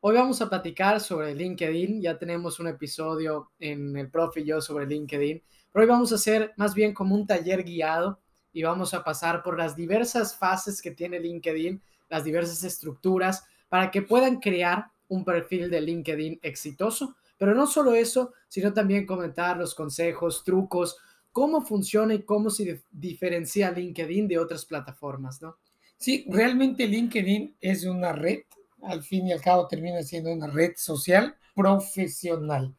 Hoy vamos a platicar sobre LinkedIn. Ya tenemos un episodio en el Profe y yo sobre LinkedIn. Pero hoy vamos a hacer más bien como un taller guiado y vamos a pasar por las diversas fases que tiene LinkedIn, las diversas estructuras, para que puedan crear un perfil de LinkedIn exitoso. Pero no solo eso, sino también comentar los consejos, trucos, cómo funciona y cómo se diferencia LinkedIn de otras plataformas, ¿no? Sí, realmente LinkedIn es una red al fin y al cabo termina siendo una red social profesional.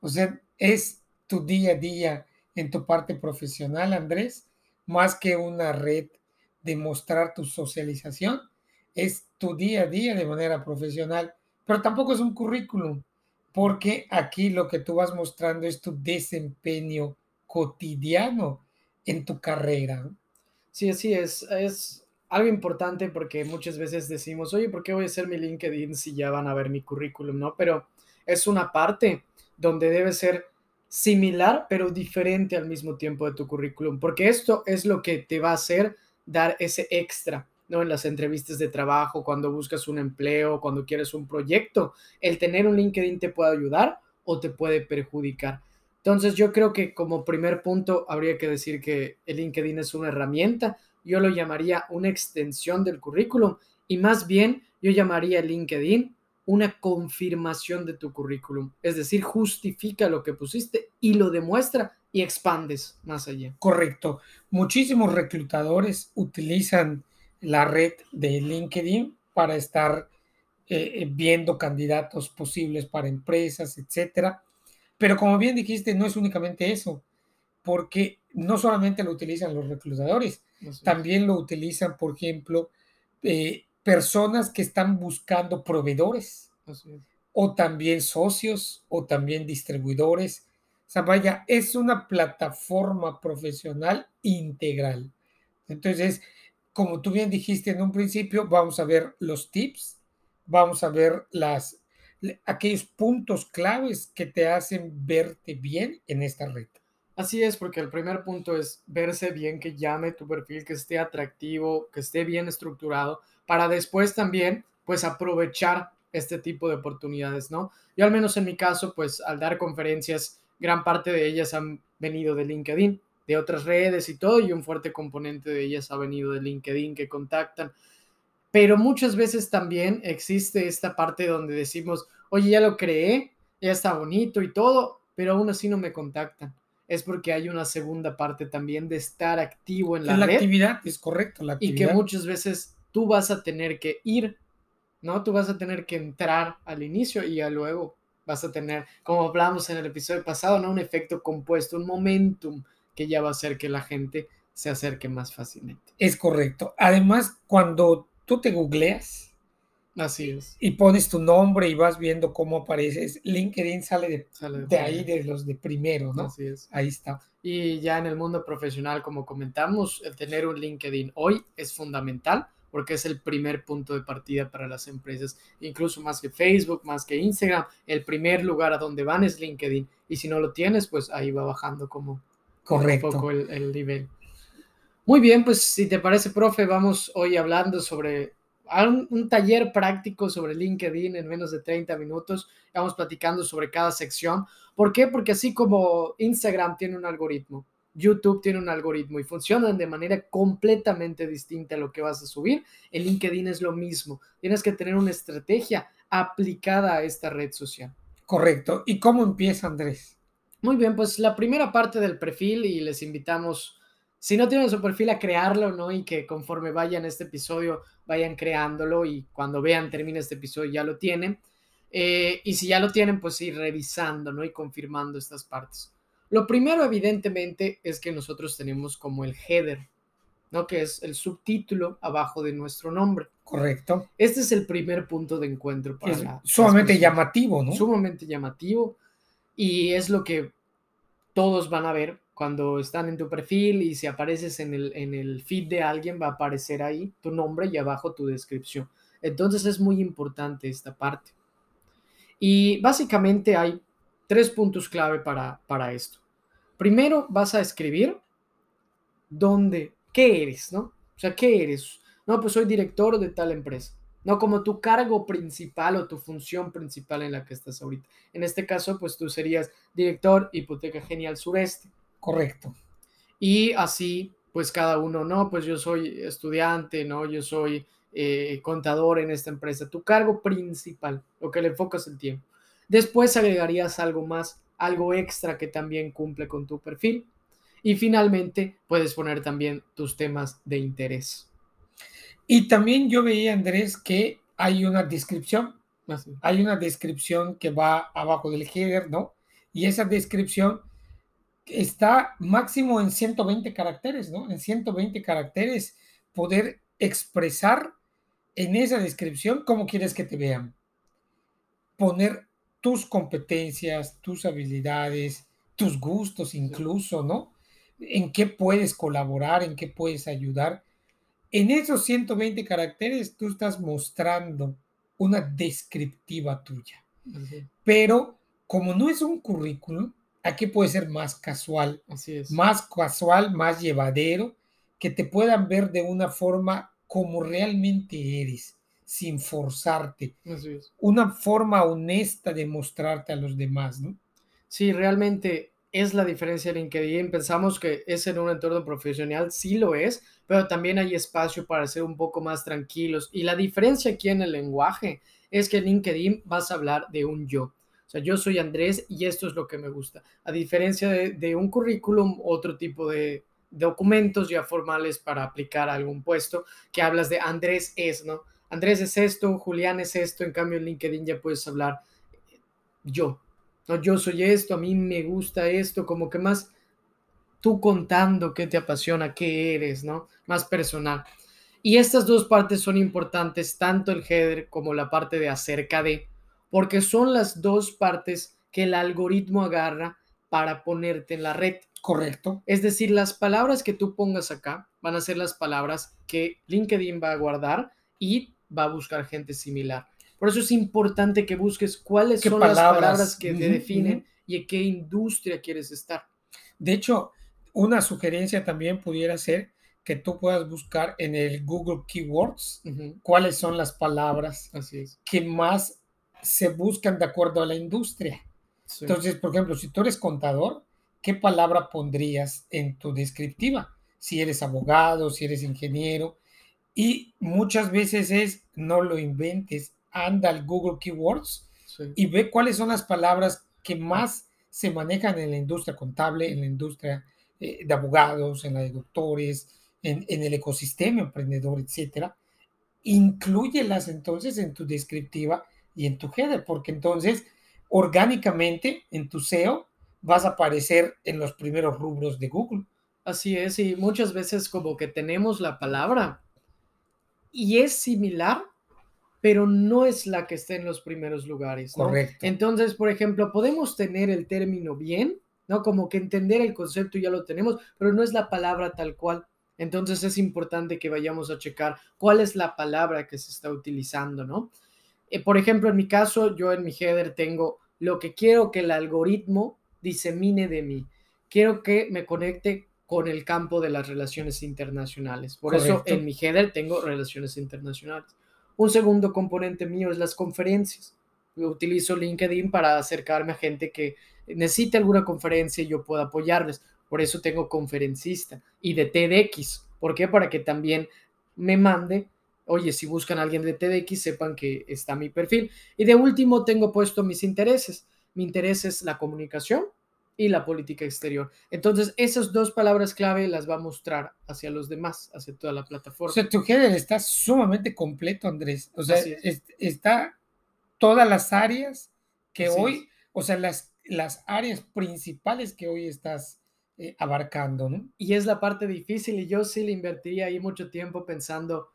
O sea, es tu día a día en tu parte profesional, Andrés, más que una red de mostrar tu socialización, es tu día a día de manera profesional, pero tampoco es un currículum, porque aquí lo que tú vas mostrando es tu desempeño cotidiano en tu carrera. Sí, así es. Es algo importante porque muchas veces decimos, oye, ¿por qué voy a hacer mi LinkedIn si ya van a ver mi currículum? ¿No? Pero es una parte donde debe ser similar, pero diferente al mismo tiempo de tu currículum, porque esto es lo que te va a hacer dar ese extra, ¿no? En las entrevistas de trabajo, cuando buscas un empleo, cuando quieres un proyecto, el tener un LinkedIn te puede ayudar o te puede perjudicar. Entonces yo creo que como primer punto habría que decir que el LinkedIn es una herramienta, yo lo llamaría una extensión del currículum y más bien yo llamaría LinkedIn una confirmación de tu currículum, es decir, justifica lo que pusiste y lo demuestra y expandes más allá. Correcto. Muchísimos reclutadores utilizan la red de LinkedIn para estar eh, viendo candidatos posibles para empresas, etcétera. Pero como bien dijiste, no es únicamente eso, porque no solamente lo utilizan los reclutadores, también lo utilizan, por ejemplo, eh, personas que están buscando proveedores o también socios o también distribuidores. O sea, vaya, es una plataforma profesional integral. Entonces, como tú bien dijiste en un principio, vamos a ver los tips, vamos a ver las, aquellos puntos claves que te hacen verte bien en esta red. Así es, porque el primer punto es verse bien, que llame tu perfil, que esté atractivo, que esté bien estructurado, para después también, pues, aprovechar este tipo de oportunidades, ¿no? Yo al menos en mi caso, pues, al dar conferencias, gran parte de ellas han venido de LinkedIn, de otras redes y todo, y un fuerte componente de ellas ha venido de LinkedIn que contactan. Pero muchas veces también existe esta parte donde decimos, oye, ya lo creé, ya está bonito y todo, pero aún así no me contactan es porque hay una segunda parte también de estar activo en la, la actividad, es correcto, la actividad. Y que muchas veces tú vas a tener que ir, ¿no? Tú vas a tener que entrar al inicio y ya luego vas a tener, como hablamos en el episodio pasado, ¿no? Un efecto compuesto, un momentum que ya va a hacer que la gente se acerque más fácilmente. Es correcto. Además, cuando tú te googleas, Así es. Y pones tu nombre y vas viendo cómo apareces. LinkedIn sale de, ahí, de los de primero, ¿no? Así es. Ahí está. Y ya en el mundo profesional, como comentamos, el tener un LinkedIn hoy es fundamental porque es el primer punto de partida para las empresas, incluso más que Facebook, más que Instagram, el primer lugar a donde van es LinkedIn. Y si no lo tienes, pues ahí va bajando como, Correcto. un poco el, el nivel. Muy bien, pues si te parece, profe, vamos hoy hablando sobre un, taller práctico sobre LinkedIn en menos de 30 minutos. Vamos platicando sobre cada sección. ¿Por qué? Porque así como Instagram tiene un algoritmo, YouTube tiene un algoritmo y funcionan de manera completamente distinta a lo que vas a subir, en LinkedIn es lo mismo. Tienes que tener una estrategia aplicada a esta red social. Correcto. ¿Y cómo empieza, Andrés? Muy bien, pues la primera parte del perfil y les invitamos si no tienen su perfil a crearlo, ¿no? Y que conforme vayan este episodio, vayan creándolo y cuando vean, termine este episodio, ya lo tienen. Eh, y si ya lo tienen, pues ir revisando, ¿no? Y confirmando estas partes. Lo primero, evidentemente, es que nosotros tenemos como el header, ¿no? Que es el subtítulo abajo de nuestro nombre. Correcto. Este es el primer punto de encuentro para es Sumamente llamativo, ¿no? Sumamente llamativo Y es lo que todos van a ver cuando están en tu perfil y si apareces en el, en el feed de alguien va a aparecer ahí tu nombre y abajo tu descripción. Entonces es muy importante esta parte. Y básicamente hay tres puntos clave para, para esto. Primero vas a escribir dónde, qué eres, ¿no? O sea, ¿qué eres? No, pues soy director de tal empresa. No como tu cargo principal o tu función principal en la que estás ahorita. En este caso, pues tú serías director Hipoteca Genial Sureste. Correcto. Y así, pues cada uno, no, pues yo soy estudiante, ¿no? Yo soy eh, contador en esta empresa. Tu cargo principal, lo que le enfocas el tiempo. Después agregarías algo más, algo extra que también cumple con tu perfil. Y finalmente puedes poner también tus temas de interés. Y también yo veía, Andrés, que hay una descripción. Hay una descripción que va abajo del header, ¿no? Y esa descripción está máximo en 120 caracteres, ¿no? En 120 caracteres poder expresar en esa descripción cómo quieres que te vean. Poner tus competencias, tus habilidades, tus gustos incluso, ¿no? En qué puedes colaborar, en qué puedes ayudar. En esos 120 caracteres tú estás mostrando una descriptiva tuya. Pero como no es un currículum, aquí puede ser más casual, Así es. más casual, más llevadero, que te puedan ver de una forma como realmente eres sin forzarte. Una forma honesta de mostrarte a los demás, ¿no? Sí, realmente es la diferencia de LinkedIn. Pensamos que es en un entorno profesional, sí lo es, pero también hay espacio para ser un poco más tranquilos. Y la diferencia aquí en el lenguaje es que en LinkedIn vas a hablar de un yo. O sea, yo soy Andrés y esto es lo que me gusta. A diferencia de, un currículum, otro tipo de documentos ya formales para aplicar a algún puesto, que hablas de Andrés es, ¿no? Andrés es esto, Julián es esto, en cambio en LinkedIn ya puedes hablar yo, no, yo soy esto, a mí me gusta esto, como que más tú contando qué te apasiona, qué eres, ¿no? Más personal. Y estas dos partes son importantes, tanto el header como la parte de acerca de, porque son las dos partes que el algoritmo agarra para ponerte en la red. Correcto. Es decir, las palabras que tú pongas acá van a ser las palabras que LinkedIn va a guardar y va a buscar gente similar. Por eso es importante que busques cuáles son las palabras que te definen y en qué industria quieres estar. De hecho, una sugerencia también pudiera ser que tú puedas buscar en el Google Keywords cuáles son las palabras que más se buscan de acuerdo a la industria. Entonces, por ejemplo, si tú eres contador, ¿qué palabra pondrías en tu descriptiva? Si eres abogado, si eres ingeniero, y muchas veces es, no lo inventes, anda al Google Keywords y ve cuáles son las palabras que más se manejan en la industria contable, en la industria eh, de abogados, en la de doctores, en, en el ecosistema emprendedor, etcétera. Inclúyelas entonces en tu descriptiva y en tu header, porque entonces orgánicamente en tu SEO vas a aparecer en los primeros rubros de Google. Así es, y muchas veces como que tenemos la palabra, y es similar, pero no es la que esté en los primeros lugares. Correcto. Entonces, por ejemplo, podemos tener el término bien, ¿no? Como que entender el concepto ya lo tenemos, pero no es la palabra tal cual. Entonces es importante que vayamos a checar cuál es la palabra que se está utilizando, ¿no? Eh, por ejemplo, en mi caso, yo en mi header tengo lo que quiero que el algoritmo disemine de mí. Quiero que me conecte con el campo de las relaciones internacionales. Por eso en mi header tengo relaciones internacionales. Un segundo componente mío es las conferencias. Yo utilizo LinkedIn para acercarme a gente que necesite alguna conferencia y yo pueda apoyarles. Por eso tengo conferencista y de TEDx. ¿Por qué? Para que también me mande, oye, si buscan a alguien de TEDx, sepan que está mi perfil. Y de último, tengo puesto mis intereses. Mi interés es la comunicación y la política exterior. Entonces, esas dos palabras clave las va a mostrar hacia los demás, hacia toda la plataforma. O sea, tu header está sumamente completo, Andrés. O sea, está todas las áreas que hoy, o sea, las, las áreas principales que hoy estás eh, abarcando, ¿no? Y es la parte difícil y yo sí le invertiría ahí mucho tiempo pensando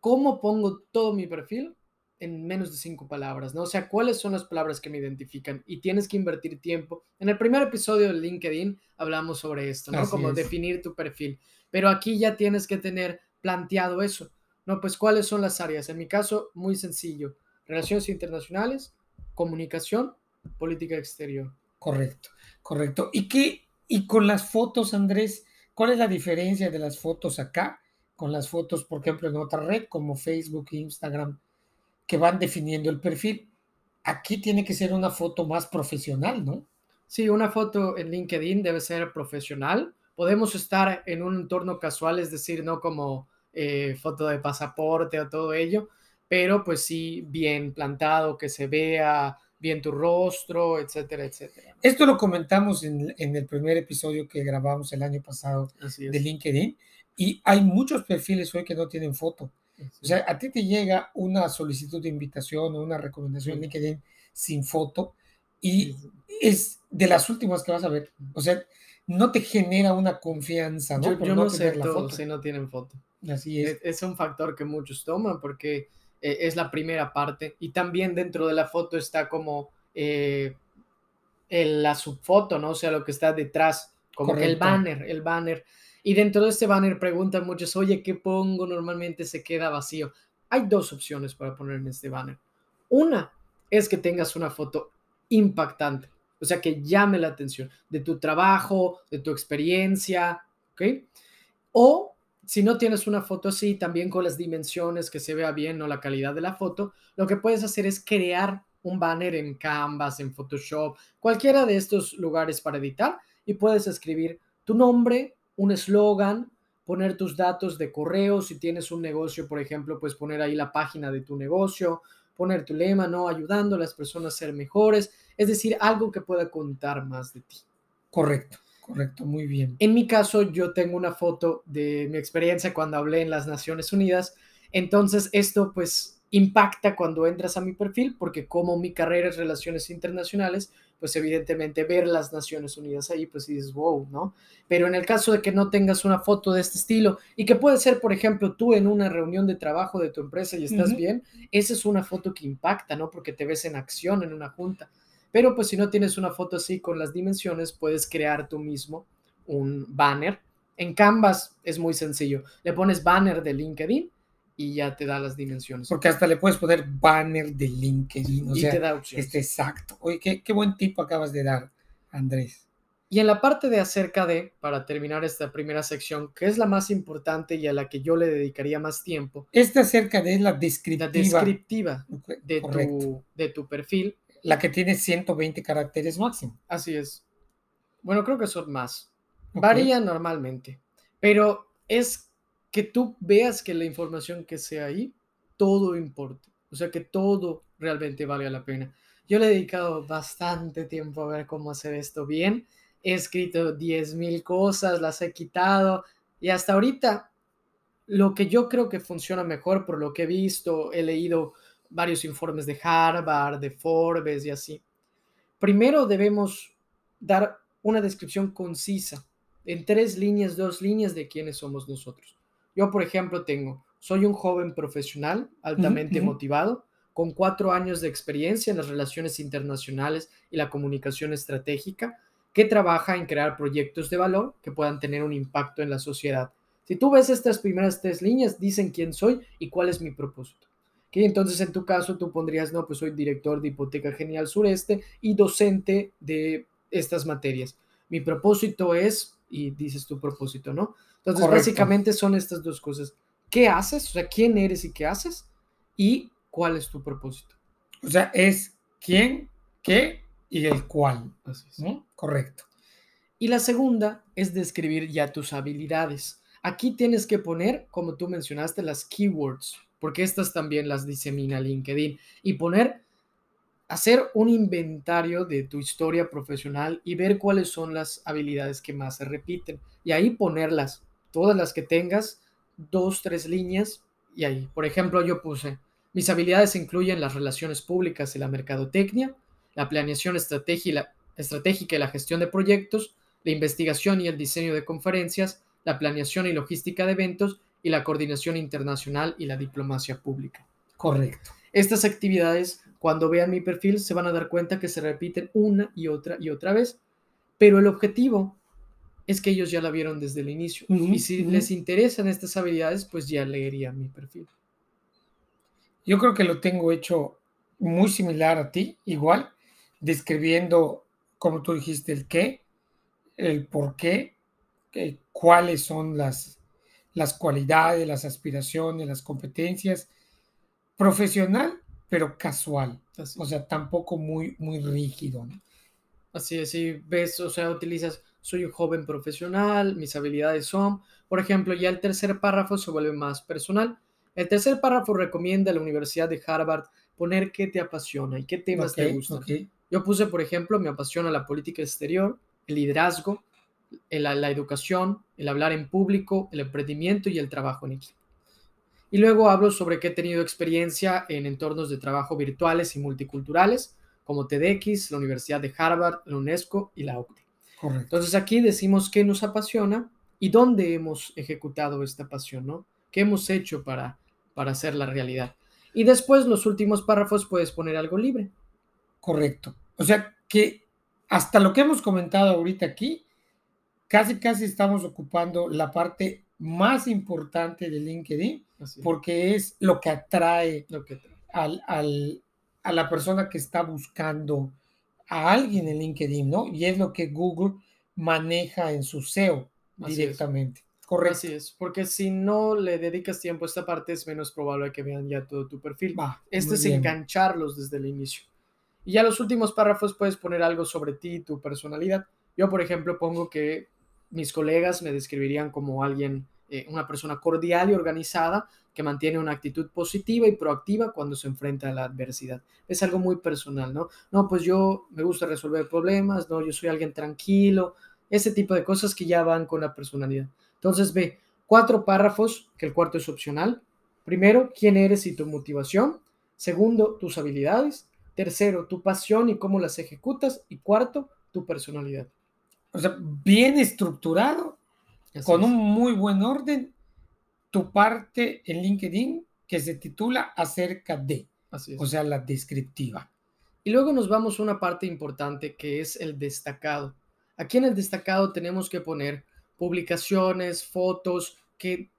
cómo pongo todo mi perfil en menos de cinco palabras, ¿no? O sea, ¿cuáles son las palabras que me identifican? Y tienes que invertir tiempo. En el primer episodio de LinkedIn hablamos sobre esto, ¿no? Como definir tu perfil. Pero aquí ya tienes que tener planteado eso, ¿no? Pues cuáles son las áreas. En mi caso, muy sencillo. Relaciones internacionales, comunicación, política exterior. Correcto, correcto. ¿Y qué? Y con las fotos, Andrés, ¿cuál es la diferencia de las fotos acá con las fotos, por ejemplo, en otra red como Facebook e Instagram? que van definiendo el perfil. Aquí tiene que ser una foto más profesional, ¿no? Sí, una foto en LinkedIn debe ser profesional. Podemos estar en un entorno casual, es decir, no como eh, foto de pasaporte o todo ello, pero pues sí bien plantado, que se vea bien tu rostro, etcétera, etcétera. Esto lo comentamos en, el primer episodio que grabamos el año pasado de LinkedIn y hay muchos perfiles hoy que no tienen foto. O sea, a ti te llega una solicitud de invitación o una recomendación en LinkedIn sin foto y es de las últimas que vas a ver. O sea, no te genera una confianza, ¿no? Yo, no, sé si no tienen foto. Así es. es. un factor que muchos toman porque eh, es la primera parte y también dentro de la foto está como eh, la subfoto, ¿no? O sea, lo que está detrás, como el banner, el banner. Y dentro de este banner preguntan muchos, oye, ¿qué pongo? Normalmente se queda vacío. Hay dos opciones para poner en este banner. Una es que tengas una foto impactante, o sea, que llame la atención de tu trabajo, de tu experiencia, ¿ok? O si no tienes una foto así, también con las dimensiones, que se vea bien, o La calidad de la foto, lo que puedes hacer es crear un banner en Canvas, en Photoshop, cualquiera de estos lugares para editar y puedes escribir tu nombre, un eslogan, poner tus datos de correo, si tienes un negocio, por ejemplo, pues poner ahí la página de tu negocio, poner tu lema, ¿no? Ayudando a las personas a ser mejores, es decir, algo que pueda contar más de ti. Correcto, correcto, muy bien. En mi caso, yo tengo una foto de mi experiencia cuando hablé en las Naciones Unidas, entonces esto pues impacta cuando entras a mi perfil, porque como mi carrera es relaciones internacionales, pues evidentemente ver las Naciones Unidas ahí, pues dices, wow, ¿no? Pero en el caso de que no tengas una foto de este estilo y que puede ser, por ejemplo, tú en una reunión de trabajo de tu empresa y estás bien, esa es una foto que impacta, ¿no? Porque te ves en acción en una junta. Pero pues si no tienes una foto así con las dimensiones, puedes crear tú mismo un banner. En Canvas es muy sencillo. Le pones banner de LinkedIn y ya te da las dimensiones. Porque hasta le puedes poner banner de LinkedIn. y te da opciones. Este, exacto. Oye, qué, qué buen tipo acabas de dar, Andrés. Y en la parte de acerca de, para terminar esta primera sección, que es la más importante y a la que yo le dedicaría más tiempo. Esta acerca de la descriptiva. La descriptiva de, tu, de tu perfil. La que tiene 120 caracteres máximo. Así es. Bueno, creo que son más. Varía normalmente. Pero es que tú veas que la información que sea ahí, todo importa. O sea, que todo realmente valga la pena. Yo le he dedicado bastante tiempo a ver cómo hacer esto bien. He escrito 10.000 cosas, las he quitado y hasta ahorita lo que yo creo que funciona mejor por lo que he visto, he leído varios informes de Harvard, de Forbes y así. Primero debemos dar una descripción concisa, en tres líneas, dos líneas de quiénes somos nosotros. Yo, por ejemplo, tengo, soy un joven profesional altamente motivado, con cuatro años de experiencia en las relaciones internacionales y la comunicación estratégica, que trabaja en crear proyectos de valor que puedan tener un impacto en la sociedad. Si tú ves estas primeras tres líneas, dicen quién soy y cuál es mi propósito. ¿Okay? Entonces, en tu caso, tú pondrías, no, pues soy director de Hipoteca Genial Sureste y docente de estas materias. Mi propósito es, y dices tu propósito, ¿no? Entonces, básicamente son estas dos cosas. ¿Qué haces? O sea, ¿quién eres y qué haces? Y cuál es tu propósito. O sea, es quién, qué y el cuál. ¿no? Correcto. Y la segunda es describir ya tus habilidades. Aquí tienes que poner, como tú mencionaste, las keywords, porque estas también las disemina LinkedIn. Y poner, hacer un inventario de tu historia profesional y ver cuáles son las habilidades que más se repiten. Y ahí ponerlas todas las que tengas, dos, tres líneas y ahí. Por ejemplo, yo puse, mis habilidades incluyen las relaciones públicas y la mercadotecnia, la planeación estratégica y la gestión de proyectos, la investigación y el diseño de conferencias, la planeación y logística de eventos y la coordinación internacional y la diplomacia pública. Correcto. Estas actividades, cuando vean mi perfil, se van a dar cuenta que se repiten una y otra y otra vez, pero el objetivo es que ellos ya la vieron desde el inicio. y si les interesan estas habilidades, pues ya leerían mi perfil. Yo creo que lo tengo hecho muy similar a ti, igual, describiendo, como tú dijiste, el qué, el por qué, eh, cuáles son las, las cualidades, las aspiraciones, las competencias, profesional, pero casual. O sea, tampoco muy, muy rígido. Así es, si ves, o sea, utilizas soy un joven profesional, mis habilidades son, por ejemplo, ya el tercer párrafo se vuelve más personal. El tercer párrafo recomienda a la Universidad de Harvard poner qué te apasiona y qué temas te gustan. Yo puse, por ejemplo, me apasiona la política exterior, el liderazgo, la educación, el hablar en público, el emprendimiento y el trabajo en equipo. Y luego hablo sobre que he tenido experiencia en entornos de trabajo virtuales y multiculturales, como TEDx, la Universidad de Harvard, la UNESCO y la OCDE. Entonces aquí decimos qué nos apasiona y dónde hemos ejecutado esta pasión, ¿no? ¿Qué hemos hecho para, para hacer la realidad? Y después los últimos párrafos puedes poner algo libre. Correcto. O sea que hasta lo que hemos comentado ahorita aquí, casi casi estamos ocupando la parte más importante de LinkedIn, porque es lo que atrae, Al, a la persona que está buscando a alguien en LinkedIn, ¿no? Y es lo que Google maneja en su SEO directamente. Correcto. Así es, porque si no le dedicas tiempo a esta parte, es menos probable que vean ya todo tu perfil. Va, Esto es engancharlos desde el inicio. Y ya los últimos párrafos puedes poner algo sobre ti y tu personalidad. Yo, por ejemplo, pongo que mis colegas me describirían como alguien, eh, una persona cordial y organizada que mantiene una actitud positiva y proactiva cuando se enfrenta a la adversidad. Es algo muy personal, ¿no? No, pues yo me gusta resolver problemas, no, yo soy alguien tranquilo, ese tipo de cosas que ya van con la personalidad. Entonces ve, cuatro párrafos, que el cuarto es opcional. Primero, quién eres y tu motivación. Segundo, tus habilidades. Tercero, tu pasión y cómo las ejecutas. Y cuarto, tu personalidad. O sea, bien estructurado, con un muy buen orden, tu parte en LinkedIn que se titula acerca de, o sea, la descriptiva. Y luego nos vamos a una parte importante que es el destacado. Aquí en el destacado tenemos que poner publicaciones, fotos que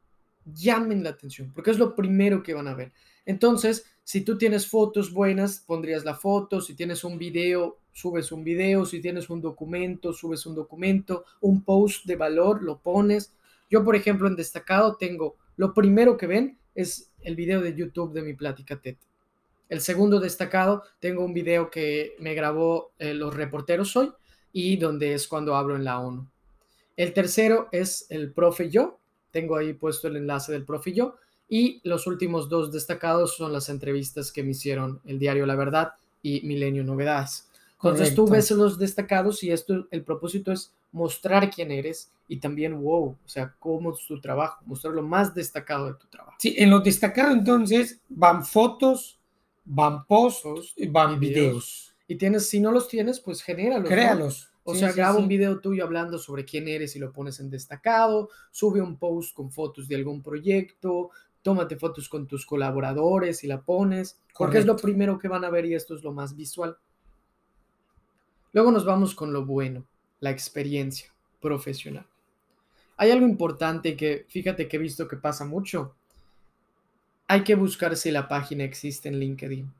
llamen la atención, porque es lo primero que van a ver. Entonces, si tú tienes fotos buenas, pondrías la foto, si tienes un video, subes un video, si tienes un documento, subes un documento, un post de valor, lo pones. Yo, por ejemplo, en destacado tengo, lo primero que ven es el video de YouTube de mi plática TED. El segundo destacado, tengo un video que me grabó eh, los reporteros hoy y donde es cuando hablo en la ONU. El tercero es el profe yo, tengo ahí puesto el enlace del profe yo. Y los últimos dos destacados son las entrevistas que me hicieron el diario La Verdad y Milenio Novedades. Entonces tú ves los destacados y esto, el propósito es mostrar quién eres y también, wow, o sea, cómo es tu trabajo, mostrar lo más destacado de tu trabajo. Sí, en lo destacado entonces van fotos, van posts, van videos. Y tienes, si no los tienes, pues genéralos. Créalos. O sea, graba un video tuyo hablando sobre quién eres y lo pones en destacado, sube un post con fotos de algún proyecto, tómate fotos con tus colaboradores y la pones, porque es lo primero que van a ver y esto es lo más visual. Luego nos vamos con lo bueno, la experiencia profesional. Hay algo importante que, fíjate que he visto que pasa mucho. Hay que buscar si la página existe en LinkedIn.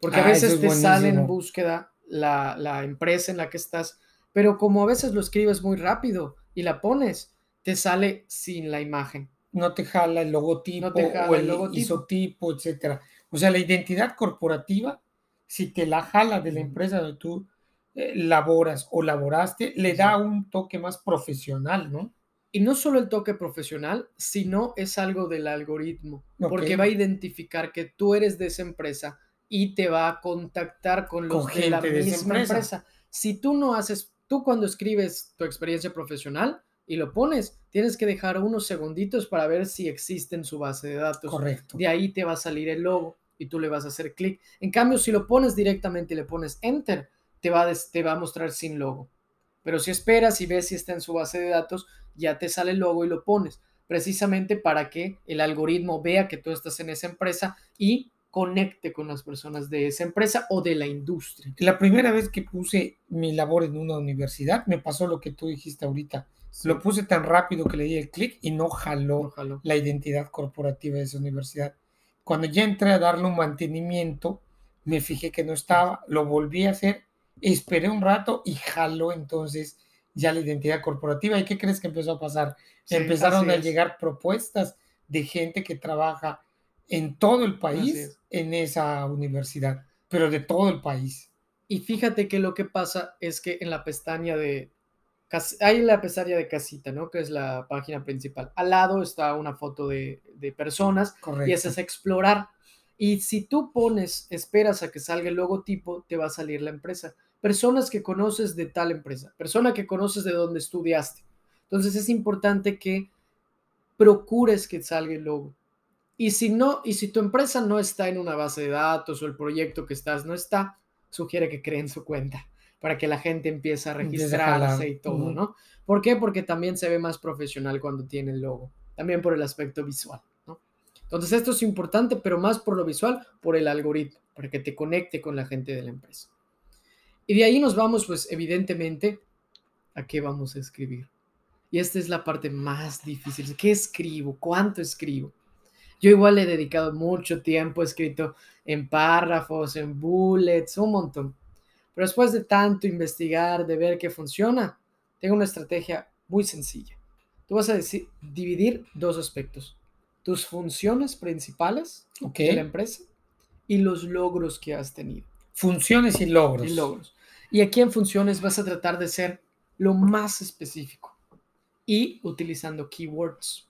Porque a ah, veces te sale en búsqueda la, la empresa en la que estás, pero como a veces lo escribes muy rápido y la pones, te sale sin la imagen. No te jala el logotipo o el, isotipo, etcétera. O sea, la identidad corporativa, si te la jala de la empresa donde tú laboras o laboraste, le da un toque más profesional, ¿no? Y no solo el toque profesional, sino es algo del algoritmo, porque va a identificar que tú eres de esa empresa y te va a contactar con los de la misma empresa. Si tú no haces, tú cuando escribes tu experiencia profesional y lo pones, tienes que dejar unos segunditos para ver si existe en su base de datos. Correcto. De ahí te va a salir el logo y tú le vas a hacer clic. En cambio, si lo pones directamente y le pones enter, te va, a, te va a mostrar sin logo. Pero si esperas y ves si está en su base de datos, ya te sale el logo y lo pones, precisamente para que el algoritmo vea que tú estás en esa empresa y conecte con las personas de esa empresa o de la industria. La primera vez que puse mi labor en una universidad, me pasó lo que tú dijiste ahorita. Lo puse tan rápido que le di el clic y no jaló, No jaló. la identidad corporativa de esa universidad. Cuando ya entré a darle un mantenimiento, me fijé que no estaba, lo volví a hacer, esperé un rato y jaló entonces ya la identidad corporativa. ¿Y qué crees que empezó a pasar? Sí, Empezaron a es. llegar propuestas de gente que trabaja en todo el país es. en esa universidad, pero de todo el país. Y fíjate que lo que pasa es que en la pestaña de... Hay la pestaña de casita, ¿no? Que es la página principal. Al lado está una foto de, de personas Correcto. y esa es explorar. Y si tú pones, esperas a que salga el logotipo, te va a salir la empresa. Personas que conoces de tal empresa, persona que conoces de donde estudiaste. Entonces es importante que procures que salga el logo. Y si no, y si tu empresa no está en una base de datos o el proyecto que estás no está, sugiere que creen su cuenta para que la gente empiece a registrarse y todo. ¿no? ¿Por qué? Porque también se ve más profesional cuando tiene el logo, también por el aspecto visual, ¿no? Entonces esto es importante, pero más por lo visual, por el algoritmo, para que te conecte con la gente de la empresa. Y de ahí nos vamos, pues evidentemente, a qué vamos a escribir. Y esta es la parte más difícil. ¿Qué escribo? ¿Cuánto escribo? Yo igual le he dedicado mucho tiempo, he escrito en párrafos, en bullets, un montón. Pero después de tanto investigar, de ver qué funciona, tengo una estrategia muy sencilla. Tú vas a decir, dividir dos aspectos. Tus funciones principales Ok. de la empresa y los logros que has tenido. Funciones y logros. Y logros. Y aquí en funciones vas a tratar de ser lo más específico y utilizando keywords.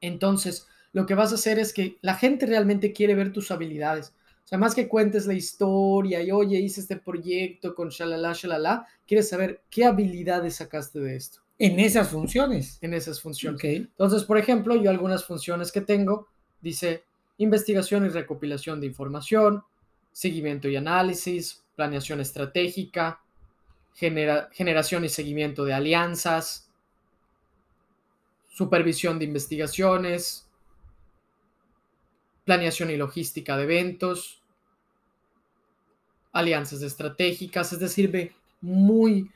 Entonces, lo que vas a hacer es que la gente realmente quiere ver tus habilidades. O sea, más que cuentes la historia y oye, hice este proyecto con shalala, shalala, quieres saber qué habilidades sacaste de esto En esas funciones. en esas funciones. Ok. Entonces, por ejemplo, yo algunas funciones que tengo, dice investigación y recopilación de información, seguimiento y análisis, planeación estratégica, genera- generación y seguimiento de alianzas, supervisión de investigaciones, planeación y logística de eventos, alianzas estratégicas, es decir, ve muy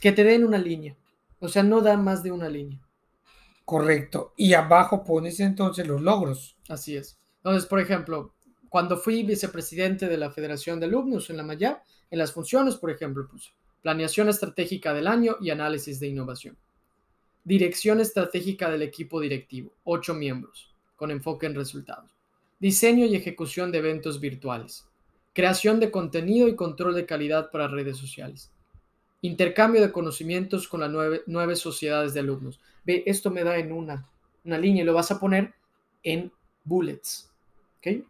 que te den una línea. O sea, no da más de una línea. Correcto. Y abajo pones entonces los logros. Así es. Entonces, por ejemplo, cuando fui vicepresidente de la Federación de Alumnos en la Maya, en las funciones, por ejemplo, puse planeación estratégica del año y análisis de innovación. Dirección estratégica del equipo directivo, ocho miembros, con enfoque en resultados. Diseño y ejecución de eventos virtuales. Creación de contenido y control de calidad para redes sociales. Intercambio de conocimientos con las nueve, nueve sociedades de alumnos. Ve, esto me da en una, una línea y lo vas a poner en bullets, ¿ok?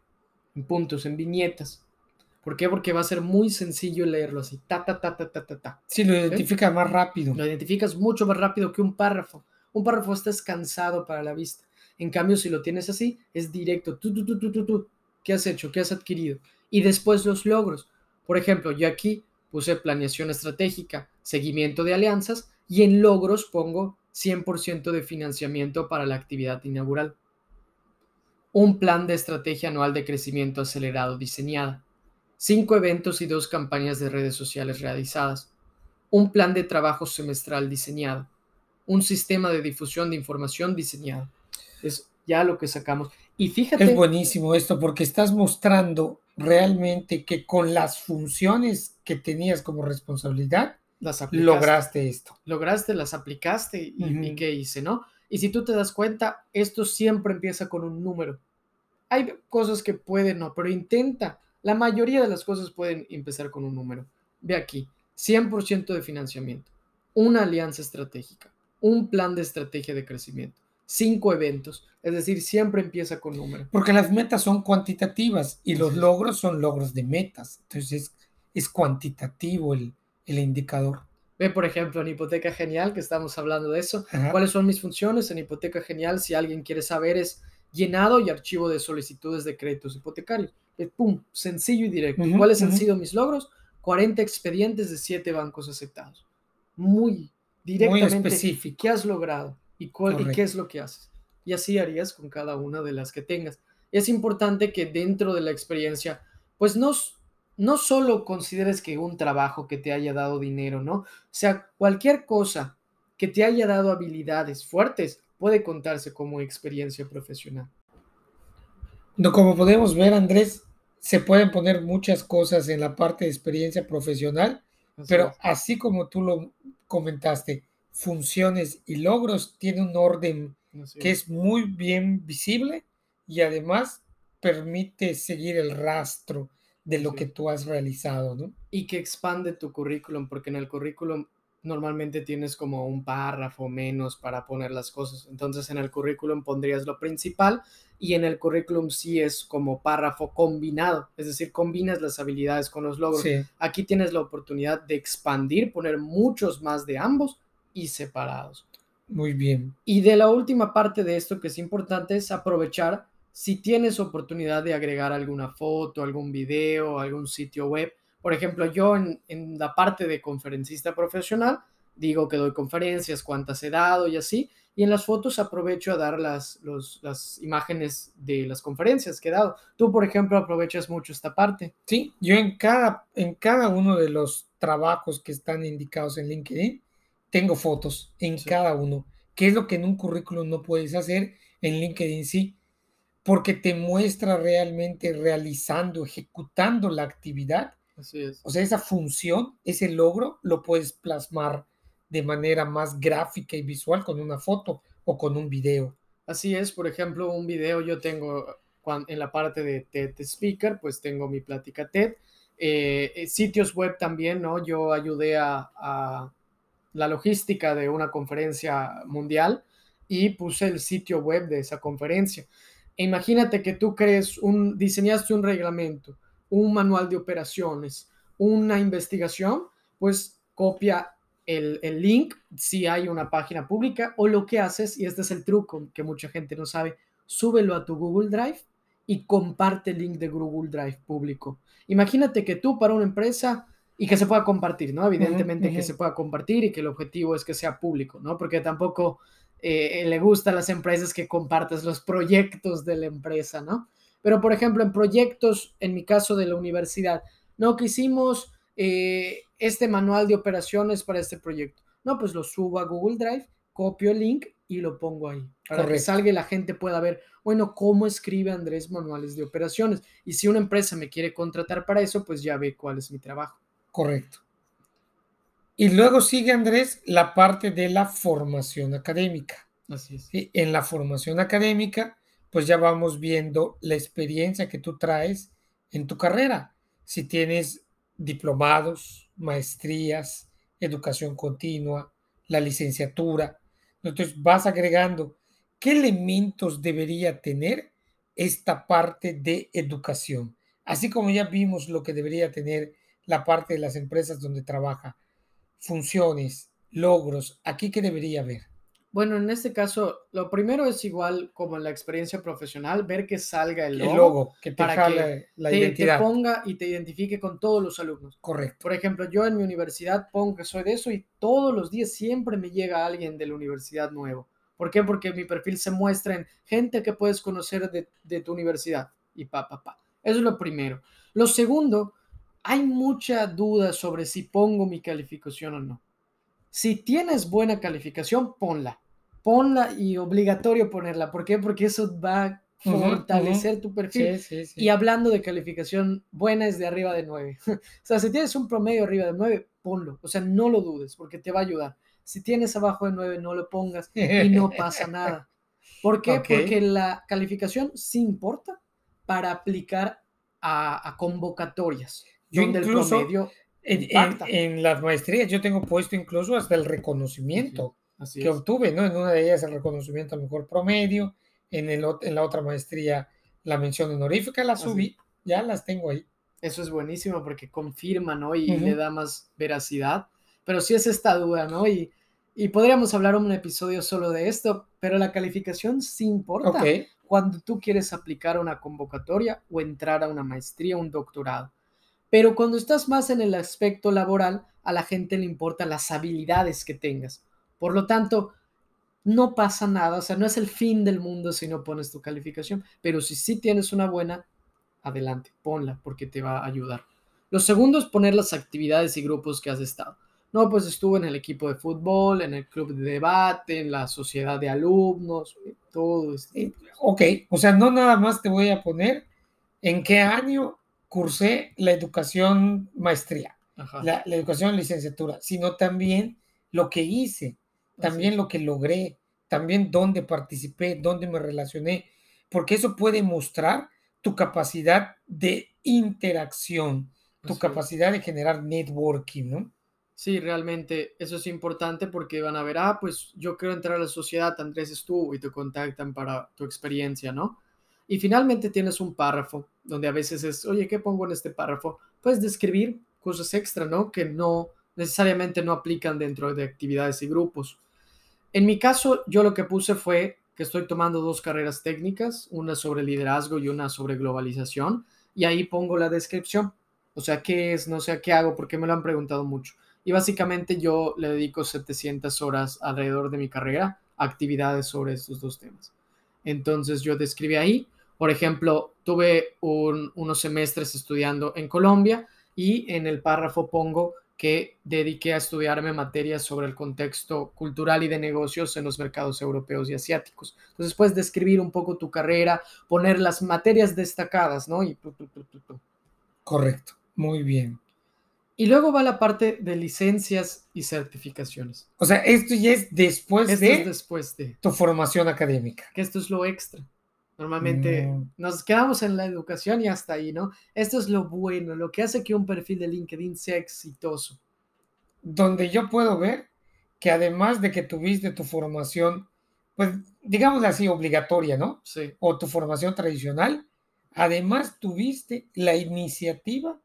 En puntos, en viñetas. ¿Por qué? Porque va a ser muy sencillo leerlo así, ta, ta, ta, ta, ta, ta, ta. Sí, lo identifica más rápido. Lo identificas mucho más rápido que un párrafo. Un párrafo está cansado para la vista. En cambio, si lo tienes así, es directo. Tú, tú, tú, tú, tú, tú. ¿Qué has hecho? ¿Qué has adquirido? Y después los logros. Por ejemplo, yo aquí puse planeación estratégica, seguimiento de alianzas y en logros pongo 100% de financiamiento para la actividad inaugural. Un plan de estrategia anual de crecimiento acelerado diseñada. Cinco eventos y dos campañas de redes sociales realizadas. Un plan de trabajo semestral diseñado. Un sistema de difusión de información diseñado. Es ya lo que sacamos. Y fíjate. Es buenísimo esto porque estás mostrando realmente que con las funciones que tenías como responsabilidad, las lograste esto. Lograste, las aplicaste y, Ujú. y qué hice, ¿no? Y si tú te das cuenta, esto siempre empieza con un número. Hay cosas que pueden no, pero intenta. La mayoría de las cosas pueden empezar con un número. Ve aquí, 100% de financiamiento, una alianza estratégica, un plan de estrategia de crecimiento, cinco eventos, es decir, siempre empieza con número. Porque las metas son cuantitativas y los logros son logros de metas. Entonces es, es cuantitativo el, el indicador. Ve, por ejemplo, en Hipoteca Genial, que estamos hablando de eso, Ajá. ¿Cuáles son mis funciones en Hipoteca Genial? Si alguien quiere saber, es llenado y archivo de solicitudes de créditos hipotecarios. Eh, ¡Pum! Sencillo y directo. Ujú, ¿Cuáles han sido mis logros? 40 expedientes de 7 bancos aceptados. Muy directamente. específico. ¿Qué has logrado? ¿Y, cuál- y qué es lo que haces? Y así harías con cada una de las que tengas. es importante que dentro de la experiencia, pues no, no solo consideres que un trabajo que te haya dado dinero, ¿no? O sea, cualquier cosa que te haya dado habilidades fuertes puede contarse como experiencia profesional. No, como podemos ver, Andrés, se pueden poner muchas cosas en la parte de experiencia profesional, pero así como tú lo comentaste, funciones y logros tiene un orden que es muy bien visible y además permite seguir el rastro de lo que tú has realizado, ¿no? Y que expande tu currículum, porque en el currículum normalmente tienes como un párrafo menos para poner las cosas. Entonces en el currículum pondrías lo principal y en el currículum sí es como párrafo combinado, es decir, combinas las habilidades con los logros. Aquí tienes la oportunidad de expandir, poner muchos más de ambos y separados. Muy bien. Y de la última parte de esto que es importante es aprovechar si tienes oportunidad de agregar alguna foto, algún video, algún sitio web. Por ejemplo, yo en, en la parte de conferencista profesional digo que doy conferencias, cuántas he dado y así, y en las fotos aprovecho a dar las, las imágenes de las conferencias que he dado. Tú, por ejemplo, aprovechas mucho esta parte. Sí, yo en cada, en cada uno de los trabajos que están indicados en LinkedIn, tengo fotos en cada uno, que es lo que en un currículum no puedes hacer, en LinkedIn sí, porque te muestra realmente realizando, ejecutando la actividad. Así es. O sea, esa función, ese logro, lo puedes plasmar de manera más gráfica y visual con una foto o con un video. Así es, por ejemplo, un video yo tengo en la parte de TED Speaker, pues tengo mi plática TED. Eh, eh, sitios web también, ¿no? Yo ayudé a, a, la logística de una conferencia mundial y puse el sitio web de esa conferencia. Imagínate que tú crees un, diseñaste un reglamento, un manual de operaciones, una investigación, pues copia el, link si hay una página pública o lo que haces, y este es el truco que mucha gente no sabe, súbelo a tu Google Drive y comparte el link de Google Drive público. Imagínate que tú para una empresa y que se pueda compartir, ¿no? Evidentemente que se pueda compartir y que el objetivo es que sea público, ¿no? Porque tampoco eh, le gusta a las empresas que compartas los proyectos de la empresa, ¿no? Pero, por ejemplo, en proyectos, en mi caso de la universidad, no que hicimos eh, este manual de operaciones para este proyecto. No, pues lo subo a Google Drive, copio el link y lo pongo ahí para que salga y la gente pueda ver, bueno, cómo escribe Andrés manuales de operaciones. Y si una empresa me quiere contratar para eso, pues ya ve cuál es mi trabajo. Correcto. Y luego sigue, Andrés, la parte de la formación académica. Así es. En la formación académica, pues ya vamos viendo la experiencia que tú traes en tu carrera. Si tienes diplomados, maestrías, educación continua, la licenciatura. Entonces vas agregando qué elementos debería tener esta parte de educación. Así como ya vimos lo que debería tener la parte de las empresas donde trabaja, funciones, logros, aquí qué debería haber. Bueno, en este caso, lo primero es igual como en la experiencia profesional, ver que salga el logo, que te para que la te, identidad. te ponga y te identifique con todos los alumnos. Correcto. Por ejemplo, yo en mi universidad pongo que soy de eso y todos los días siempre me llega alguien de la universidad nuevo. ¿Por qué? Porque mi perfil se muestra en gente que puedes conocer de, de tu universidad y pa, pa, pa. Eso es lo primero. Lo segundo, hay mucha duda sobre si pongo mi calificación o no. Si tienes buena calificación, ponla ponla y obligatorio ponerla. ¿Por qué? Porque eso va a fortalecer tu perfil. Y hablando de calificación buena es de arriba de 9. o sea, si tienes un promedio arriba de 9, ponlo. O sea, no lo dudes porque te va a ayudar. Si tienes abajo de 9, no lo pongas y no pasa nada. ¿Por qué? Porque la calificación sí importa para aplicar a, convocatorias. Yo incluso promedio en, en, las maestrías yo tengo puesto incluso hasta el reconocimiento que obtuve, ¿no? En una de ellas el reconocimiento al mejor promedio, en, el, en la otra maestría la mención honorífica, la subí, ya las tengo ahí. Eso es buenísimo porque confirma, ¿no? Y le da más veracidad. Pero sí es esta duda, ¿no? Y, y podríamos hablar un episodio solo de esto, pero la calificación sí importa cuando tú quieres aplicar una convocatoria o entrar a una maestría, un doctorado. Pero cuando estás más en el aspecto laboral, a la gente le importan las habilidades que tengas. Por lo tanto, no pasa nada, o sea, no es el fin del mundo si no pones tu calificación, pero si sí tienes una buena, adelante, ponla porque te va a ayudar. Lo segundo es poner las actividades y grupos que has estado. No, pues estuve en el equipo de fútbol, en el club de debate, en la sociedad de alumnos, todo esto. Ok, o sea, no nada más te voy a poner en qué año cursé la educación maestría, la, la, educación licenciatura, sino también lo que hice, también lo que logré, también dónde participé, dónde me relacioné, porque eso puede mostrar tu capacidad de interacción, tu capacidad de generar networking, ¿no? Sí, realmente eso es importante porque van a ver, ah, pues yo quiero entrar a la sociedad, Andrés estuvo y te contactan para tu experiencia, ¿no? Y finalmente tienes un párrafo donde a veces es, oye, ¿qué pongo en este párrafo? Puedes describir cosas extra, ¿no? Que no necesariamente no aplican dentro de actividades y grupos. En mi caso, yo lo que puse fue que estoy tomando dos carreras técnicas, una sobre liderazgo y una sobre globalización, y ahí pongo la descripción. O sea, ¿qué es? No sé qué hago, porque me lo han preguntado mucho. Y básicamente yo le dedico 700 horas alrededor de mi carrera actividades sobre estos dos temas. Entonces yo describí ahí, por ejemplo, tuve unos semestres estudiando en Colombia y en el párrafo pongo que dediqué a estudiarme materias sobre el contexto cultural y de negocios en los mercados europeos y asiáticos. Entonces puedes describir un poco tu carrera, poner las materias destacadas, ¿no? Y Correcto, muy bien. Y luego va la parte de licencias y certificaciones. O sea, esto ya es después esto de, es después de tu formación académica. Que esto es lo extra. Normalmente mm. nos quedamos en la educación y hasta ahí, ¿no? Esto es lo bueno, lo que hace que un perfil de LinkedIn sea exitoso. Donde yo puedo ver que además de que tuviste tu formación, pues digamos así, obligatoria, ¿no? Sí. O tu formación tradicional, además tuviste la iniciativa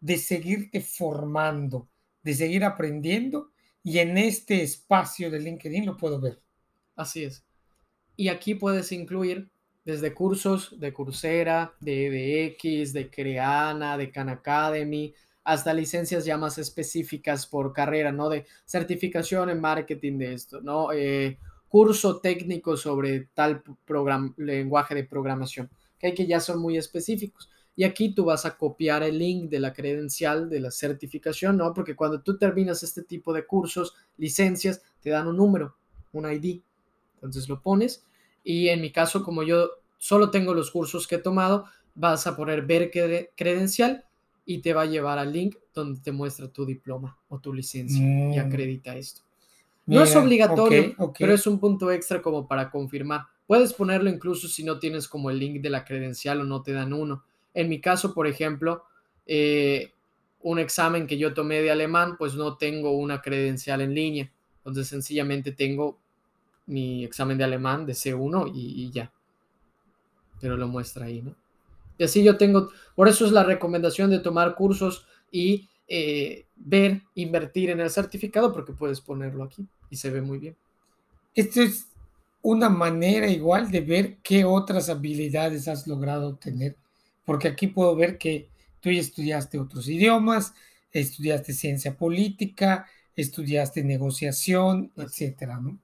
de seguirte formando, de seguir aprendiendo y en este espacio de LinkedIn lo puedo ver. Así es. Y aquí puedes incluir desde cursos de Coursera, de EDX, de Creana, de Khan Academy, hasta licencias ya más específicas por carrera, ¿no? De certificación en marketing de esto, ¿no? Eh, curso técnico sobre tal lenguaje de programación, hay que ya son muy específicos. Y aquí tú vas a copiar el link de la credencial de la certificación, ¿no? Porque cuando tú terminas este tipo de cursos, licencias, te dan un número, un ID. Entonces lo pones y en mi caso, como yo solo tengo los cursos que he tomado, vas a poner ver credencial y te va a llevar al link donde te muestra tu diploma o tu licencia y mm. acredita esto. no es obligatorio, pero es un punto extra como para confirmar. Puedes ponerlo incluso si no tienes como el link de la credencial o no te dan uno. En mi caso, por ejemplo, eh, un examen que yo tomé de alemán, pues no tengo una credencial en línea. Entonces sencillamente tengo mi examen de alemán de C1 y, ya. Pero lo muestra ahí, ¿no? Y así yo tengo, por eso es la recomendación de tomar cursos y eh, ver, invertir en el certificado, porque puedes ponerlo aquí y se ve muy bien. Esto es una manera igual de ver qué otras habilidades has logrado tener porque aquí puedo ver que tú ya estudiaste otros idiomas, estudiaste ciencia política, estudiaste negociación, etcétera, ¿no?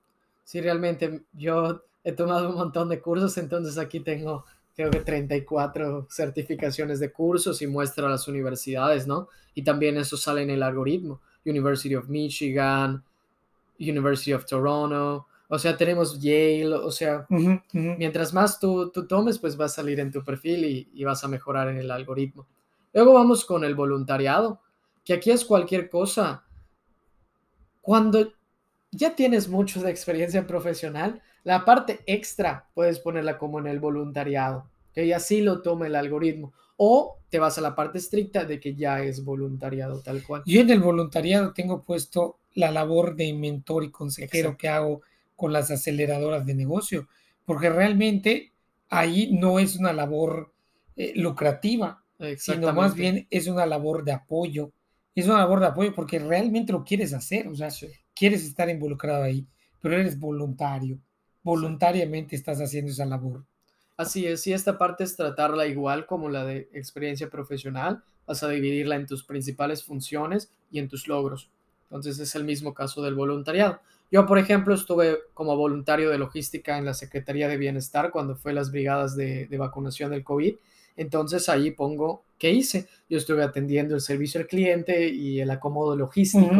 Sí, realmente yo he tomado un montón de cursos, entonces aquí tengo creo que 34 certificaciones de cursos y muestro a las universidades, ¿no? Y también eso sale en el algoritmo. University of Michigan, University of Toronto, o sea, tenemos Yale, o sea, mientras más tú, tú, tomes, pues va a salir en tu perfil y, y, vas a mejorar en el algoritmo. Luego vamos con el voluntariado, que aquí es cualquier cosa. Cuando ya tienes mucho de experiencia profesional, la parte extra puedes ponerla como en el voluntariado, que así lo tome el algoritmo. O te vas a la parte estricta de que ya es voluntariado tal cual. Yo en el voluntariado tengo puesto la labor de mentor y consejero que hago con las aceleradoras de negocio, porque realmente ahí no es una labor eh, lucrativa, sino más bien es una labor de apoyo. Es una labor de apoyo porque realmente lo quieres hacer, o sea, quieres estar involucrado ahí, pero eres voluntario, voluntariamente estás haciendo esa labor. Así es, y esta parte es tratarla igual como la de experiencia profesional, vas a dividirla en tus principales funciones y en tus logros. Entonces es el mismo caso del voluntariado. Yo, por ejemplo, estuve como voluntario de logística en la Secretaría de Bienestar cuando fue las brigadas de, de vacunación del COVID. Entonces ahí pongo qué hice. Yo estuve atendiendo el servicio al cliente y el acomodo logístico.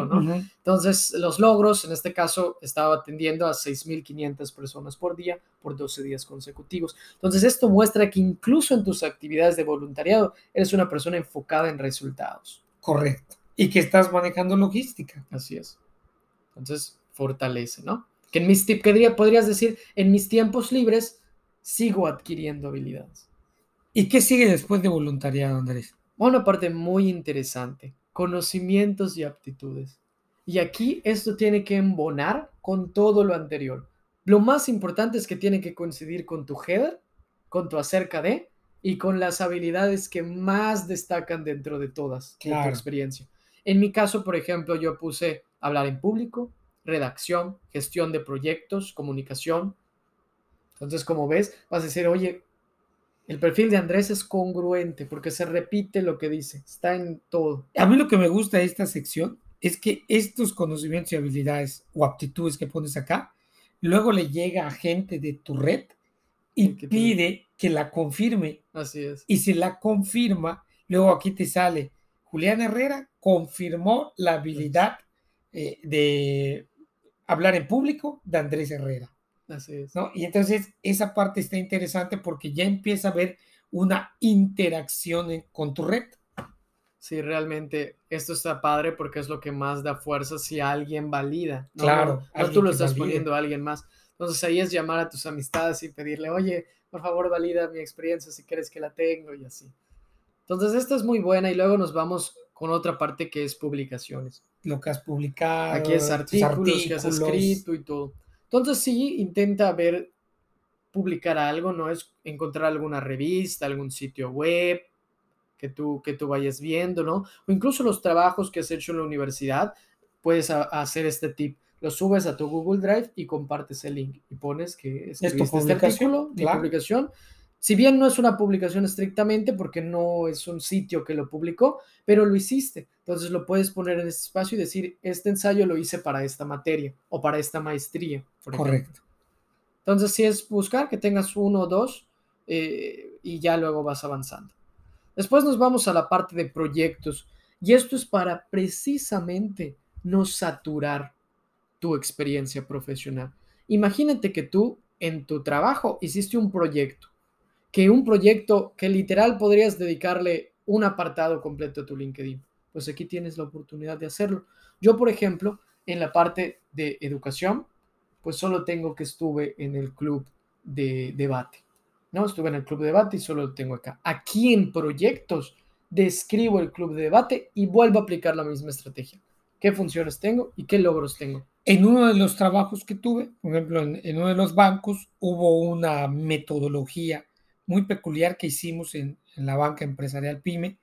Entonces, los logros, en este caso, estaba atendiendo a 6.500 personas por día por 12 días consecutivos. Entonces, esto muestra que incluso en tus actividades de voluntariado, eres una persona enfocada en resultados. Correcto. Y que estás manejando logística. Así es. Entonces, fortalece, ¿no? Que en mis que podrías decir, en mis tiempos libres, sigo adquiriendo habilidades. ¿Y qué sigue después de voluntariado, Andrés? Una parte muy interesante, conocimientos y aptitudes. Y aquí esto tiene que embonar con todo lo anterior. Lo más importante es que tiene que coincidir con tu header, con tu acerca de y con las habilidades que más destacan dentro de todas de tu Claro. experiencia. En mi caso, por ejemplo, yo puse hablar en público, redacción, gestión de proyectos, comunicación. Entonces, como ves, vas a decir, oye, el perfil de Andrés es congruente porque se repite lo que dice, está en todo. A mí lo que me gusta de esta sección es que estos conocimientos y habilidades o aptitudes que pones acá, luego le llega a gente de tu red y que pide que la confirme. Así es. Y si la confirma, luego aquí te sale, Julián Herrera confirmó la habilidad eh, de hablar en público de Andrés Herrera. Así es. ¿no? Y entonces esa parte está interesante porque ya empieza a haber una interacción en- con tu red. Sí, realmente esto está padre porque es lo que más da fuerza si alguien valida. No, Claro, no, no tú lo estás valide. poniendo a alguien más. Entonces ahí es llamar a tus amistades y pedirle, oye, por favor valida mi experiencia si crees que la tengo y así. Entonces esta es muy buena y luego nos vamos con otra parte que es publicaciones. Lo que has publicado. Aquí es tus artículos que has artículos. escrito y todo. Entonces sí, intenta ver, publicar algo, ¿no? Es encontrar alguna revista, algún sitio web que tú, que tú vayas viendo, ¿no? O incluso los trabajos que has hecho en la universidad, puedes a- hacer este tip. Lo subes a tu Google Drive y compartes el link y pones que escribiste este artículo, mi claro. publicación. Si bien no es una publicación estrictamente porque no es un sitio que lo publicó, pero lo hiciste. Entonces lo puedes poner en este espacio y decir, este ensayo lo hice para esta materia o para esta maestría. Correcto. Entonces sí es buscar que tengas uno o dos eh, y ya luego vas avanzando. Después nos vamos a la parte de proyectos y esto es para precisamente no saturar tu experiencia profesional. Imagínate que tú en tu trabajo hiciste un proyecto, que un proyecto que literal podrías dedicarle un apartado completo a tu LinkedIn. Pues aquí tienes la oportunidad de hacerlo. Yo, por ejemplo, en la parte de educación, pues solo tengo que estuve en el club de debate. ¿no? Estuve en el club de debate y solo lo tengo acá. Aquí en proyectos describo el club de debate y vuelvo a aplicar la misma estrategia. ¿Qué funciones tengo y qué logros tengo? En uno de los trabajos que tuve, por ejemplo, en, uno de los bancos, hubo una metodología muy peculiar que hicimos en la banca empresarial PYME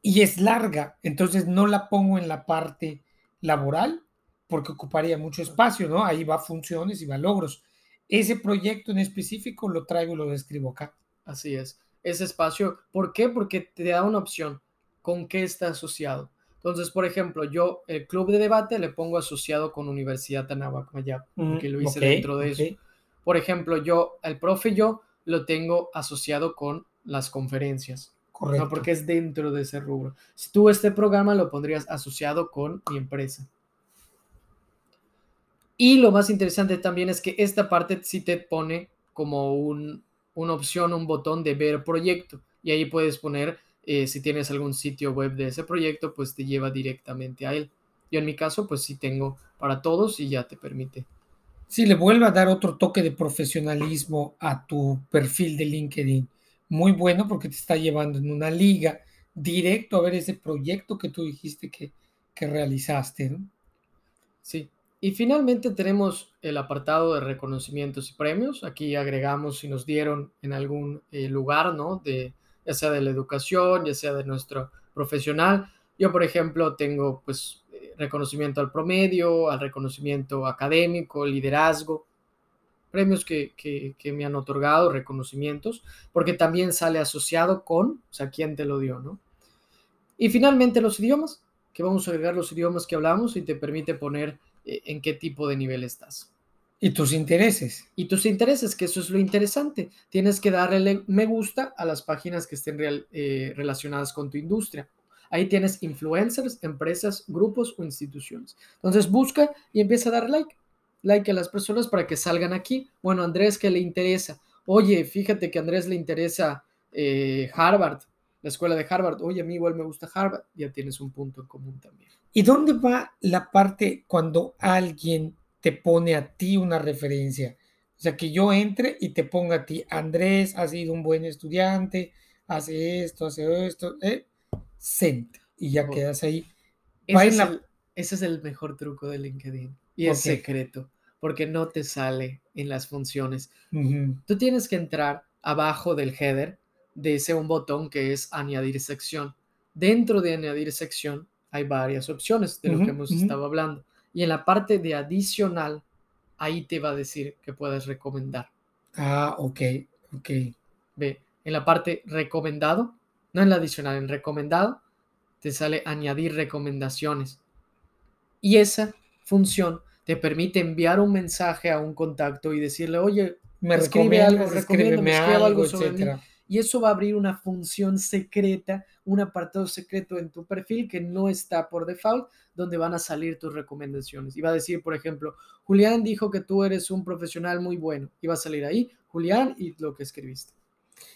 y es larga, entonces no la pongo en la parte laboral porque ocuparía mucho espacio, ¿no? Ahí va funciones y va logros. Ese proyecto en específico lo traigo y lo describo acá. Así es. Ese espacio, ¿por qué? Porque te da una opción. ¿Con qué está asociado? Entonces, por ejemplo, yo el club de debate le pongo asociado con Universidad Anáhuac Mayab, porque lo hice dentro de eso. Por ejemplo, yo, el profe, yo lo tengo asociado con las conferencias, Correcto. ¿no? Porque es dentro de ese rubro. Si tú este programa lo pondrías asociado con mi empresa. Y lo más interesante también es que esta parte sí te pone como un, una opción, un botón de ver proyecto. Y ahí puedes poner, eh, si tienes algún sitio web de ese proyecto, pues te lleva directamente a él. Yo en mi caso, pues sí tengo para todos y ya te permite. Sí, le vuelve a dar otro toque de profesionalismo a tu perfil de LinkedIn. Muy bueno porque te está llevando en una liga directo a ver ese proyecto que tú dijiste que, que realizaste. ¿no? Sí. Y finalmente tenemos el apartado de reconocimientos y premios. Aquí agregamos si nos dieron en algún eh, lugar, ¿no? De, ya sea de la educación, ya sea de nuestro profesional. Yo, por ejemplo, tengo pues eh, reconocimiento al promedio, al reconocimiento académico, liderazgo, premios que, que, que, me han otorgado, reconocimientos, porque también sale asociado con, o sea, quién te lo dio, ¿no? Y finalmente los idiomas, que vamos a agregar los idiomas que hablamos y te permite poner en qué tipo de nivel estás. Y tus intereses. Y tus intereses, que eso es lo interesante. Tienes que darle me gusta a las páginas que estén eh, relacionadas con tu industria. Ahí tienes influencers, empresas, grupos o instituciones. Entonces busca y empieza a dar like. Like a las personas para que salgan aquí. Bueno, Andrés, ¿qué le interesa? Oye, fíjate que a Andrés le interesa eh, Harvard, la escuela de Harvard. Oye, a mí igual me gusta Harvard. Ya tienes un punto en común también. ¿Y dónde va la parte cuando alguien te pone a ti una referencia? O sea, que yo entre y te ponga a ti, Andrés ha sido un buen estudiante, hace esto, hace esto, eh, sent, y ya quedas ahí. Ese es, el, mejor truco de LinkedIn y es secreto, porque no te sale en las funciones. Tú tienes que entrar abajo del header de ese un botón que es añadir sección. Dentro de añadir sección hay varias opciones de lo que hemos estado hablando. Y en la parte de adicional, ahí te va a decir que puedes recomendar. Ah, ok, ok. Ve, en la parte recomendado, no en la adicional, en recomendado, te sale añadir recomendaciones. Y esa función te permite enviar un mensaje a un contacto y decirle, oye, me escribe algo, recomiéndame, algo, algo sobre mí y eso va a abrir una función secreta, un apartado secreto en tu perfil que no está por default, donde van a salir tus recomendaciones. Y va a decir, por ejemplo, Julián dijo que tú eres un profesional muy bueno. Y va a salir ahí, Julián, y lo que escribiste.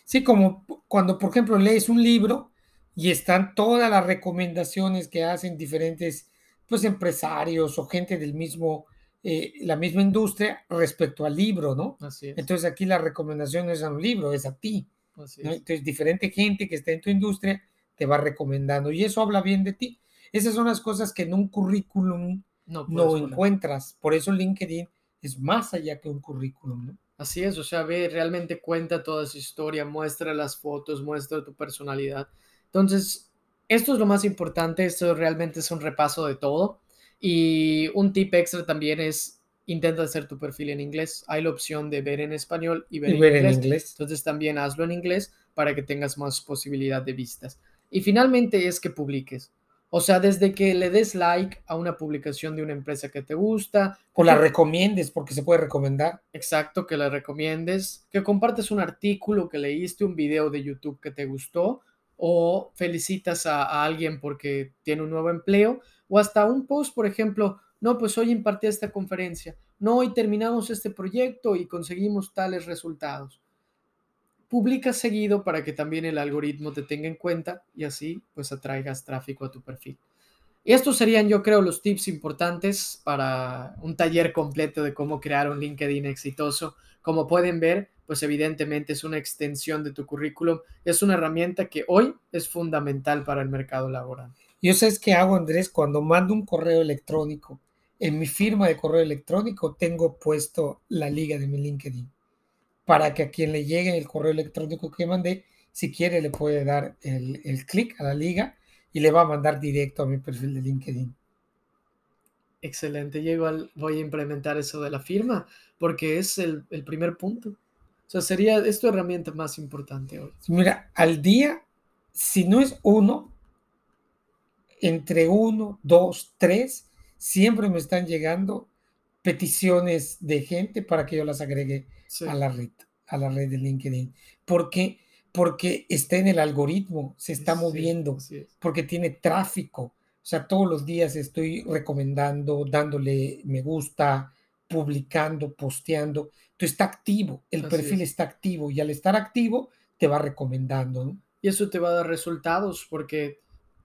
Sí, como cuando, por ejemplo, lees un libro y están todas las recomendaciones que hacen diferentes pues, empresarios o gente del mismo, eh, la misma industria respecto al libro, ¿no? Así es. Entonces aquí la recomendación no es a un libro, es a ti. Entonces, diferente gente que está en tu industria te va recomendando y eso habla bien de ti. Esas son las cosas que en un currículum no, encuentras. Por eso LinkedIn es más allá que un currículum. Así es, o sea, ve, realmente cuenta toda su historia, muestra las fotos, muestra tu personalidad. Entonces, esto es lo más importante, esto realmente es un repaso de todo. Y un tip extra también es intenta hacer tu perfil en inglés. Hay la opción de ver en español y ver, en, inglés. Entonces también hazlo en inglés para que tengas más posibilidad de vistas. Y finalmente es que publiques. O sea, desde que le des like a una publicación de una empresa que te gusta. O la recomiendes, porque se puede recomendar. Exacto, que la recomiendes. Que compartes un artículo que leíste, un video de YouTube que te gustó. O felicitas a, a alguien porque tiene un nuevo empleo. O hasta un post, por ejemplo, no, pues hoy impartí esta conferencia, no, hoy terminamos este proyecto y conseguimos tales resultados. Publica seguido para que también el algoritmo te tenga en cuenta y así pues atraigas tráfico a tu perfil. Y estos serían yo creo los tips importantes para un taller completo de cómo crear un LinkedIn exitoso. Como pueden ver, pues evidentemente es una extensión de tu currículum, es una herramienta que hoy es fundamental para el mercado laboral. Yo sé qué hago, Andrés, cuando mando un correo electrónico en mi firma de correo electrónico tengo puesto la liga de mi LinkedIn para que a quien le llegue el correo electrónico que mandé, si quiere le puede dar el, el clic a la liga y le va a mandar directo a mi perfil de LinkedIn. Excelente, llego al, voy a implementar eso de la firma porque es el, el primer punto. O sea, sería, es tu herramienta más importante hoy. Mira, al día, si no es uno, entre uno, dos, tres, siempre me están llegando peticiones de gente para que yo las agregue a la red, a la red de LinkedIn. ¿Por qué? Porque está en el algoritmo, se está moviendo, porque tiene tráfico. O sea, todos los días estoy recomendando, dándole me gusta, publicando, posteando. Entonces está activo, el perfil está activo y al estar activo te va recomendando. Y eso te va a dar resultados porque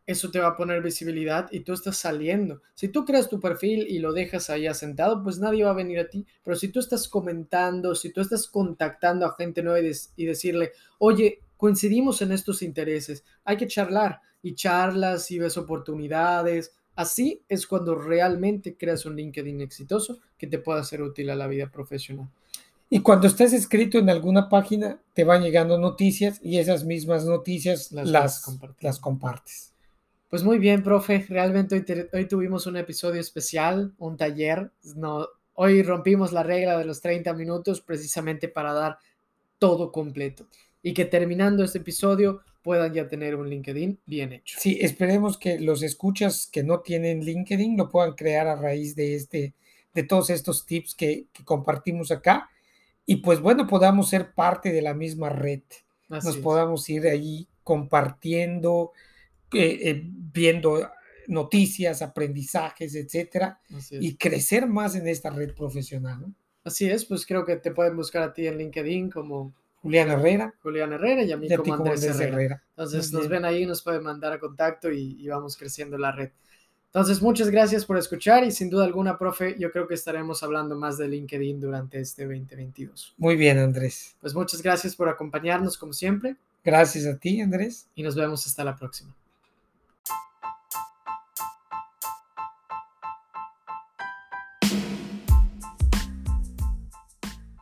eso te va a poner visibilidad y tú estás saliendo. Si tú creas tu perfil y lo dejas ahí asentado, pues nadie va a venir a ti. Pero si tú estás comentando, si tú estás contactando a gente nueva y, decirle, oye, coincidimos en estos intereses, hay que charlar y charlas y ves oportunidades. Así es cuando realmente creas un LinkedIn exitoso que te pueda ser útil a la vida profesional. Y cuando estás escrito en alguna página, te van llegando noticias y esas mismas noticias las, las compartes. Pues muy bien, profe. Realmente hoy, tuvimos un episodio especial, un taller. No, hoy rompimos la regla de los 30 minutos precisamente para dar todo completo. Y que terminando este episodio puedan ya tener un LinkedIn bien hecho. Sí, esperemos que los escuchas que no tienen LinkedIn lo puedan crear a raíz de este, de todos estos tips que, que compartimos acá. Y pues bueno, podamos ser parte de la misma red. Así Nos es. podamos ir ahí compartiendo, eh, viendo noticias, aprendizajes, etcétera, y crecer más en esta red profesional. ¿no? Así es, pues creo que te pueden buscar a ti en LinkedIn como Julián Herrera, Julián Herrera y a mí y a como Andrés, Andrés Herrera. Herrera. Entonces nos ven ahí, nos pueden mandar a contacto y, y vamos creciendo la red. Entonces, muchas gracias por escuchar y sin duda alguna, profe, yo creo que estaremos hablando más de LinkedIn durante este 2022. Muy bien, Andrés. Pues muchas gracias por acompañarnos como siempre Gracias a ti, Andrés. y nos vemos hasta la próxima.